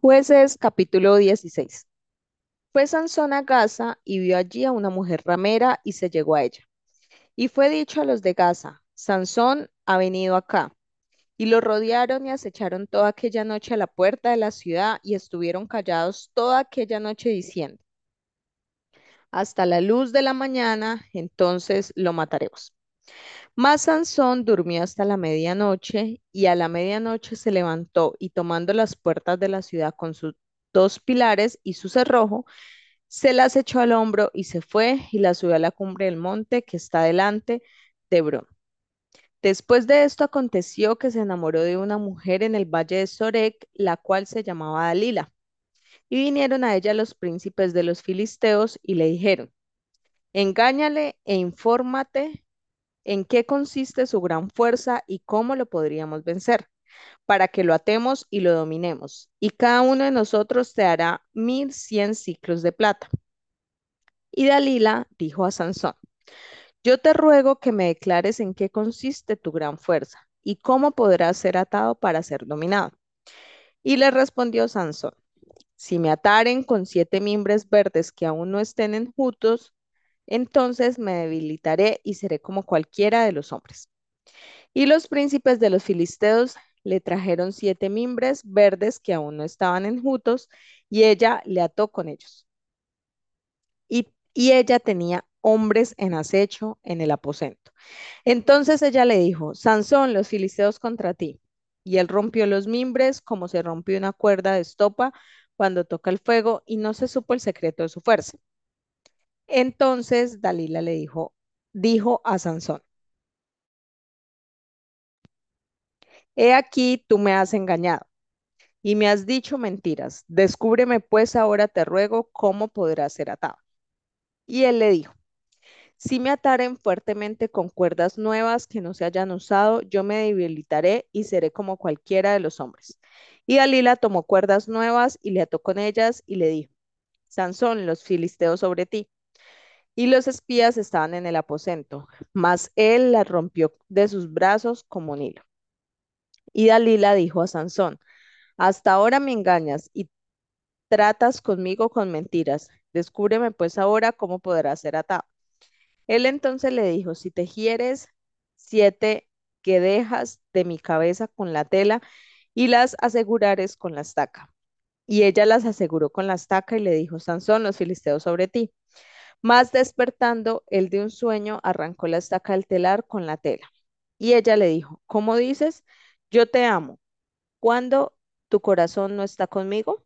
Jueces capítulo 16. Fue Sansón a Gaza y vio allí a una mujer ramera y se llegó a ella. Y fue dicho a los de Gaza, Sansón ha venido acá. Y lo rodearon y acecharon toda aquella noche a la puerta de la ciudad y estuvieron callados toda aquella noche diciendo, hasta la luz de la mañana, entonces lo mataremos. Mas Sansón durmió hasta la medianoche y a la medianoche se levantó y tomando las puertas de la ciudad con sus dos pilares y su cerrojo, se las echó al hombro y se fue y las subió a la cumbre del monte que está delante de Hebrón. Después de esto aconteció que se enamoró de una mujer en el valle de Sorek, la cual se llamaba Dalila. Y vinieron a ella los príncipes de los filisteos y le dijeron, engáñale e infórmate en qué consiste su gran fuerza y cómo lo podríamos vencer, para que lo atemos y lo dominemos. Y cada uno de nosotros te hará mil cien ciclos de plata. Y Dalila dijo a Sansón, yo te ruego que me declares en qué consiste tu gran fuerza y cómo podrás ser atado para ser dominado. Y le respondió Sansón, si me ataren con siete mimbres verdes que aún no estén enjutos, entonces me debilitaré y seré como cualquiera de los hombres. Y los príncipes de los filisteos le trajeron siete mimbres verdes que aún no estaban enjutos, y ella le ató con ellos. Y, y ella tenía hombres en acecho en el aposento. Entonces ella le dijo, Sansón, los filisteos contra ti. Y él rompió los mimbres como se rompió una cuerda de estopa cuando toca el fuego, y no se supo el secreto de su fuerza. Entonces Dalila le dijo, dijo a Sansón, he aquí tú me has engañado y me has dicho mentiras. Descúbreme pues ahora te ruego cómo podrás ser atado. Y él le dijo, si me ataren fuertemente con cuerdas nuevas que no se hayan usado, yo me debilitaré y seré como cualquiera de los hombres. Y Dalila tomó cuerdas nuevas y le ató con ellas y le dijo, Sansón, los filisteos sobre ti. Y los espías estaban en el aposento, mas él las rompió de sus brazos como un hilo. Y Dalila dijo a Sansón, hasta ahora me engañas y tratas conmigo con mentiras. Descúbreme pues ahora cómo podrás ser atado. Él entonces le dijo, si te hieres siete que dejas de mi cabeza con la tela y las asegurares con la estaca. Y ella las aseguró con la estaca y le dijo, Sansón, los filisteos sobre ti. Más despertando, él de un sueño arrancó la estaca del telar con la tela. Y ella le dijo, ¿cómo dices? Yo te amo. ¿Cuándo tu corazón no está conmigo?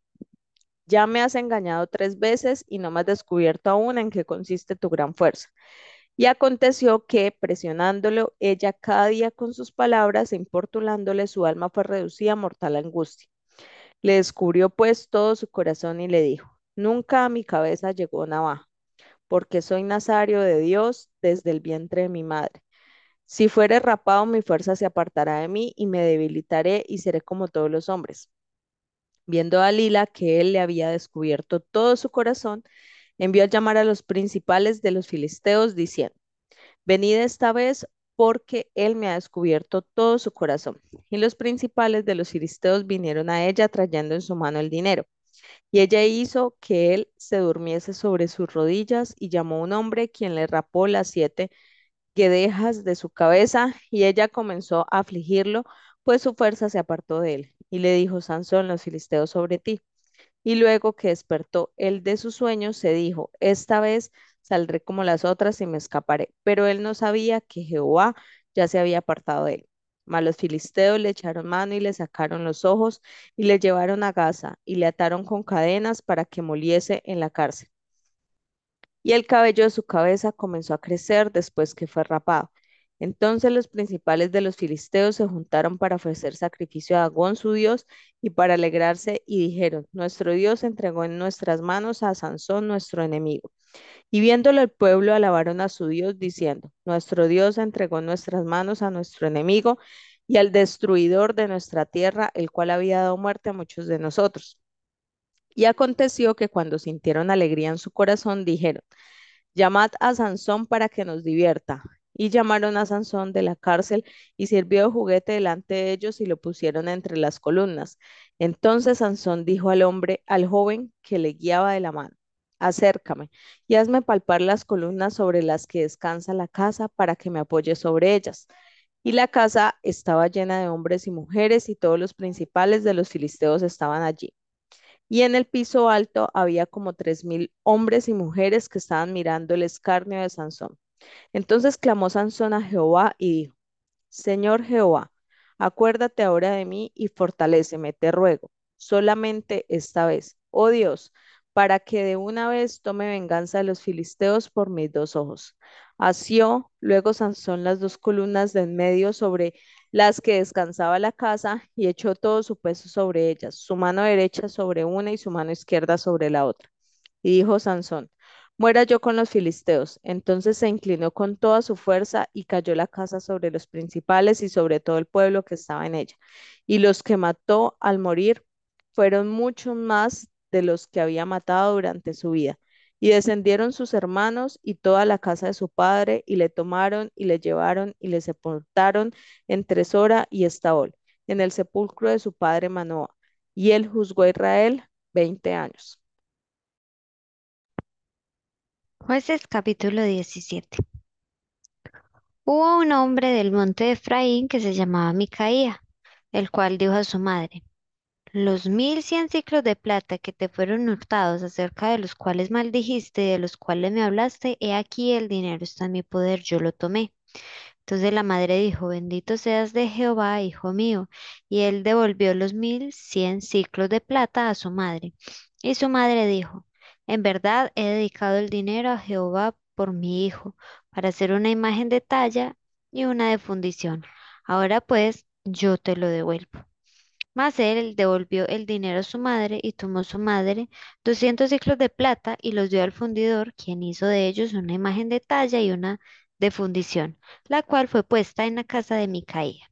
Ya me has engañado tres veces y no me has descubierto aún en qué consiste tu gran fuerza. Y aconteció que, presionándolo, ella cada día con sus palabras e importunándole, su alma fue reducida a mortal angustia. Le descubrió pues todo su corazón y le dijo, nunca a mi cabeza llegó navaja porque soy nazario de Dios desde el vientre de mi madre. Si fuere rapado, mi fuerza se apartará de mí y me debilitaré y seré como todos los hombres. Viendo a Dalila que él le había descubierto todo su corazón, envió a llamar a los principales de los filisteos, diciendo, venid esta vez porque él me ha descubierto todo su corazón. Y los principales de los filisteos vinieron a ella trayendo en su mano el dinero. Y ella hizo que él se durmiese sobre sus rodillas y llamó a un hombre quien le rapó las siete guedejas de su cabeza y ella comenzó a afligirlo, pues su fuerza se apartó de él. Y le dijo, Sansón, los filisteos sobre ti. Y luego que despertó él de su sueño, se dijo, esta vez saldré como las otras y me escaparé. Pero él no sabía que Jehová ya se había apartado de él. Mas los filisteos le echaron mano y le sacaron los ojos y le llevaron a Gaza y le ataron con cadenas para que moliese en la cárcel. Y el cabello de su cabeza comenzó a crecer después que fue rapado. Entonces los principales de los filisteos se juntaron para ofrecer sacrificio a Dagón su Dios y para alegrarse y dijeron, nuestro Dios entregó en nuestras manos a Sansón nuestro enemigo. Y viéndolo el pueblo alabaron a su Dios diciendo, nuestro Dios entregó en nuestras manos a nuestro enemigo y al destruidor de nuestra tierra, el cual había dado muerte a muchos de nosotros. Y aconteció que cuando sintieron alegría en su corazón, dijeron, llamad a Sansón para que nos divierta. Y llamaron a Sansón de la cárcel y sirvió de juguete delante de ellos y lo pusieron entre las columnas. Entonces Sansón dijo al hombre, al joven que le guiaba de la mano, acércame y hazme palpar las columnas sobre las que descansa la casa para que me apoye sobre ellas. Y la casa estaba llena de hombres y mujeres y todos los principales de los filisteos estaban allí. Y en el piso alto había como tres mil hombres y mujeres que estaban mirando el escarnio de Sansón. Entonces clamó Sansón a Jehová y dijo, Señor Jehová, acuérdate ahora de mí y fortaléceme, te ruego, solamente esta vez, oh Dios, para que de una vez tome venganza de los filisteos por mis dos ojos. Asió luego Sansón las dos columnas de en medio sobre las que descansaba la casa y echó todo su peso sobre ellas, su mano derecha sobre una y su mano izquierda sobre la otra. Y dijo Sansón, muera yo con los filisteos. Entonces se inclinó con toda su fuerza y cayó la casa sobre los principales y sobre todo el pueblo que estaba en ella. Y los que mató al morir fueron muchos más de los que había matado durante su vida. Y descendieron sus hermanos y toda la casa de su padre, y le tomaron y le llevaron y le sepultaron en Tresora y Estaol, en el sepulcro de su padre Manoah. Y él juzgó a Israel veinte años. Jueces capítulo 17. Hubo un hombre del monte de Efraín que se llamaba Micaía, el cual dijo a su madre, los mil cien ciclos de plata que te fueron hurtados, acerca de los cuales maldijiste de los cuales me hablaste, he aquí el dinero está en mi poder, yo lo tomé. Entonces la madre dijo, bendito seas de Jehová, hijo mío. Y él devolvió los mil cien ciclos de plata a su madre. Y su madre dijo, en verdad he dedicado el dinero a Jehová por mi hijo, para hacer una imagen de talla y una de fundición. Ahora pues, yo te lo devuelvo. Mas él devolvió el dinero a su madre y tomó su madre doscientos ciclos de plata y los dio al fundidor, quien hizo de ellos una imagen de talla y una de fundición, la cual fue puesta en la casa de Micaía.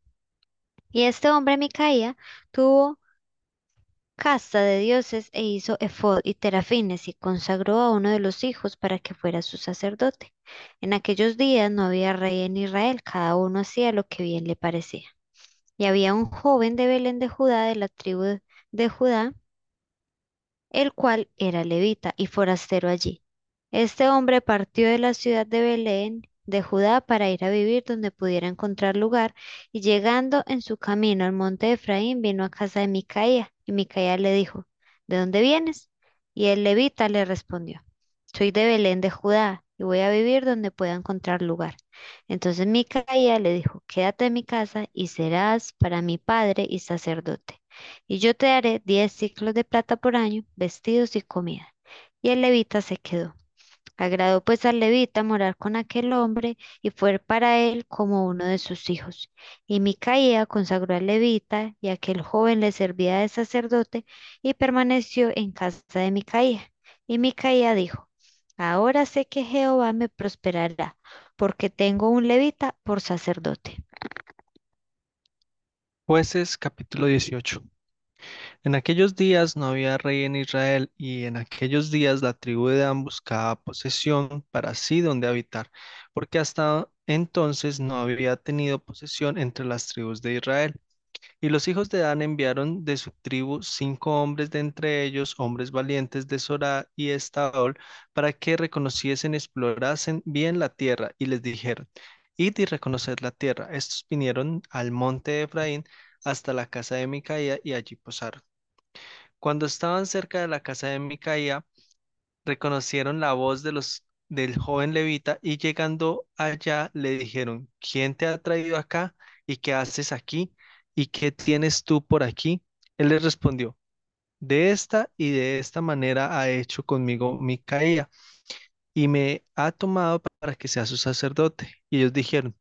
Y este hombre Micaía tuvo casta de dioses e hizo efod y terafines y consagró a uno de los hijos para que fuera su sacerdote. En aquellos días no había rey en Israel, cada uno hacía lo que bien le parecía. Y había un joven de Belén de Judá, de la tribu de Judá, el cual era levita y forastero allí. Este hombre partió de la ciudad de Belén de Judá para ir a vivir donde pudiera encontrar lugar, y llegando en su camino al monte de Efraín, vino a casa de Micaía, y Micaía le dijo, ¿De dónde vienes? Y el levita le respondió, Soy de Belén de Judá, y voy a vivir donde pueda encontrar lugar. Entonces Micaía le dijo, Quédate en mi casa y serás para mi padre y sacerdote, y yo te daré diez ciclos de plata por año, vestidos y comida. Y el levita se quedó. Agradó pues al levita morar con aquel hombre y fue para él como uno de sus hijos. Y Micaía consagró al levita y aquel joven le servía de sacerdote y permaneció en casa de Micaía. Y Micaía dijo, ahora sé que Jehová me prosperará porque tengo un levita por sacerdote. Jueces capítulo 18. En aquellos días no había rey en Israel, y en aquellos días la tribu de Dan buscaba posesión para sí donde habitar, porque hasta entonces no había tenido posesión entre las tribus de Israel. Y los hijos de Dan enviaron de su tribu cinco hombres de entre ellos, hombres valientes de Sorá y Estaol, para que reconociesen explorasen bien la tierra, y les dijeron, Id y reconoced la tierra. Estos vinieron al monte de Efraín hasta la casa de Micaía y allí posaron. Cuando estaban cerca de la casa de Micaía, reconocieron la voz de los, del joven levita y llegando allá le dijeron, ¿quién te ha traído acá y qué haces aquí y qué tienes tú por aquí? Él les respondió, de esta y de esta manera ha hecho conmigo Micaía y me ha tomado para que sea su sacerdote. Y ellos dijeron,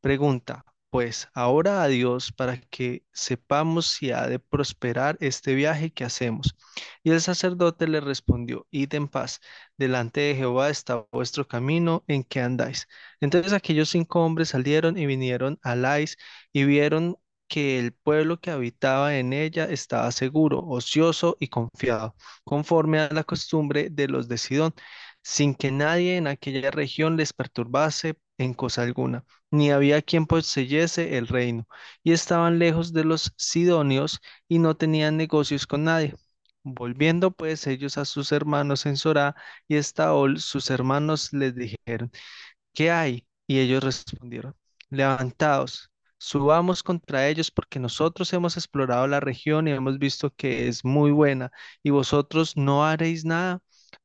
pregunta, pues ahora a Dios para que sepamos si ha de prosperar este viaje que hacemos. Y el sacerdote le respondió, id en paz, delante de Jehová está vuestro camino en que andáis. Entonces aquellos cinco hombres salieron y vinieron a Lais y vieron que el pueblo que habitaba en ella estaba seguro, ocioso y confiado, conforme a la costumbre de los de Sidón, sin que nadie en aquella región les perturbase en cosa alguna, ni había quien poseyese el reino, y estaban lejos de los sidonios y no tenían negocios con nadie. Volviendo pues ellos a sus hermanos en Sorá y Estaol, sus hermanos les dijeron, ¿qué hay? Y ellos respondieron, levantaos, subamos contra ellos porque nosotros hemos explorado la región y hemos visto que es muy buena, y vosotros no haréis nada.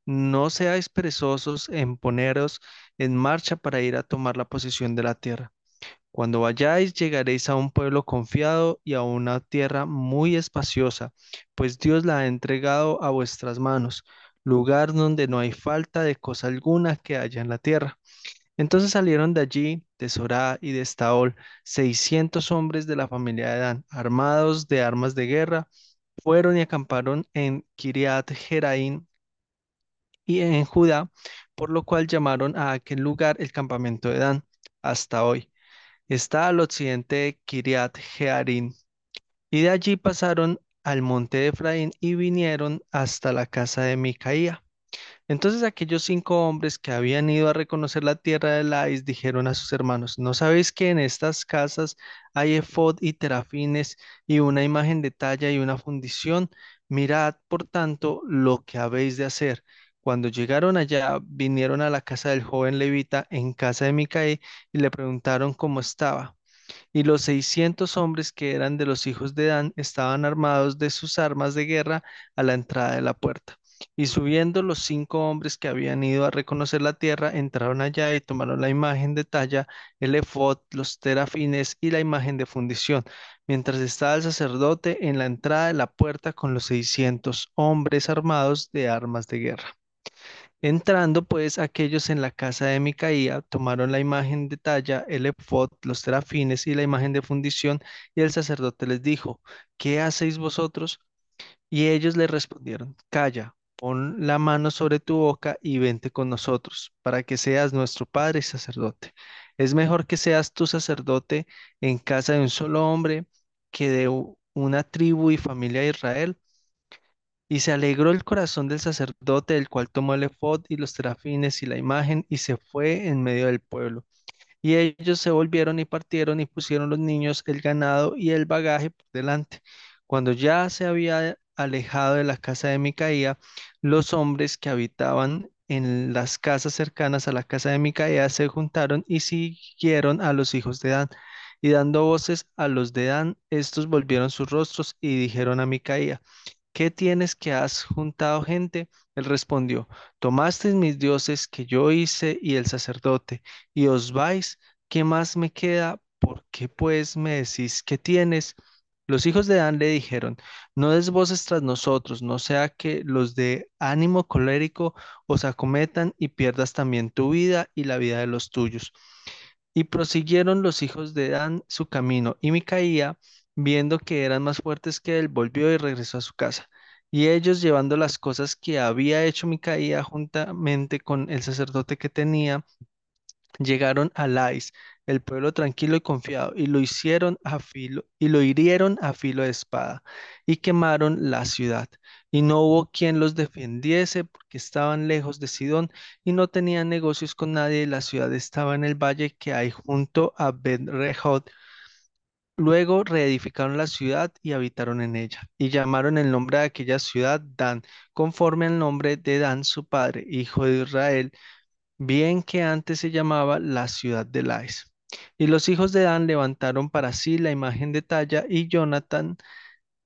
No seáis perezosos en poneros en marcha para ir a tomar la posesión de la tierra. Cuando vayáis, llegaréis a un pueblo confiado y a una tierra muy espaciosa, pues Dios la ha entregado a vuestras manos, lugar donde no hay falta de cosa alguna que haya en la tierra. Entonces salieron de allí, de Sorá y de Estaol, seiscientos hombres de la familia de Dan, armados de armas de guerra, fueron y acamparon en Kiriat Jeraín y en Judá, por lo cual llamaron a aquel lugar el campamento de Dan, hasta hoy. Está al occidente de Kiriat Jearim, y de allí pasaron al monte de Efraín y vinieron hasta la casa de Micaía. Entonces aquellos cinco hombres que habían ido a reconocer la tierra de Lais dijeron a sus hermanos, ¿no sabéis que en estas casas hay efod y terafines y una imagen de talla y una fundición? Mirad, por tanto, lo que habéis de hacer. Cuando llegaron allá, vinieron a la casa del joven levita en casa de Micaí y le preguntaron cómo estaba. Y los seiscientos hombres que eran de los hijos de Dan estaban armados de sus armas de guerra a la entrada de la puerta. Y subiendo los cinco hombres que habían ido a reconocer la tierra, entraron allá y tomaron la imagen de talla, el efod, los terafines y la imagen de fundición, mientras estaba el sacerdote en la entrada de la puerta con los seiscientos hombres armados de armas de guerra. Entrando pues aquellos en la casa de Micaía, tomaron la imagen de talla, el efod, los terafines y la imagen de fundición, y el sacerdote les dijo, ¿qué hacéis vosotros? Y ellos le respondieron, Calla, pon la mano sobre tu boca y vente con nosotros, para que seas nuestro padre y sacerdote. Es mejor que seas tu sacerdote en casa de un solo hombre que de una tribu y familia de Israel. Y se alegró el corazón del sacerdote, el cual tomó el efod y los terafines y la imagen y se fue en medio del pueblo. Y ellos se volvieron y partieron y pusieron los niños, el ganado y el bagaje por delante. Cuando ya se había alejado de la casa de Micaía, los hombres que habitaban en las casas cercanas a la casa de Micaía se juntaron y siguieron a los hijos de Dan. Y dando voces a los de Dan, estos volvieron sus rostros y dijeron a Micaía, ¿Qué tienes que has juntado gente? Él respondió, tomasteis mis dioses que yo hice y el sacerdote, y os vais, ¿qué más me queda? ¿Por qué pues me decís que tienes? Los hijos de Dan le dijeron, no des voces tras nosotros, no sea que los de ánimo colérico os acometan y pierdas también tu vida y la vida de los tuyos. Y prosiguieron los hijos de Dan su camino, y Micaía, viendo que eran más fuertes que él, volvió y regresó a su casa. Y ellos, llevando las cosas que había hecho Micaía juntamente con el sacerdote que tenía, llegaron a Lais, el pueblo tranquilo y confiado, y lo hicieron a filo, y lo hirieron a filo de espada, y quemaron la ciudad. Y no hubo quien los defendiese, porque estaban lejos de Sidón, y no tenían negocios con nadie, y la ciudad estaba en el valle que hay junto a Bet-Rehob. Luego reedificaron la ciudad y habitaron en ella, y llamaron el nombre de aquella ciudad Dan, conforme al nombre de Dan su padre, hijo de Israel, bien que antes se llamaba la ciudad de Lais. Y los hijos de Dan levantaron para sí la imagen de talla, y Jonathan,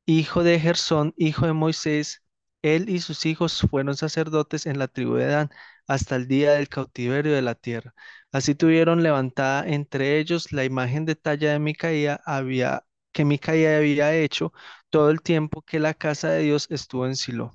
hijo de Gersón, hijo de Moisés, él y sus hijos fueron sacerdotes en la tribu de Dan hasta el día del cautiverio de la tierra. Así tuvieron levantada entre ellos la imagen de talla de Micaía había, que Micaía había hecho todo el tiempo que la casa de Dios estuvo en Silo.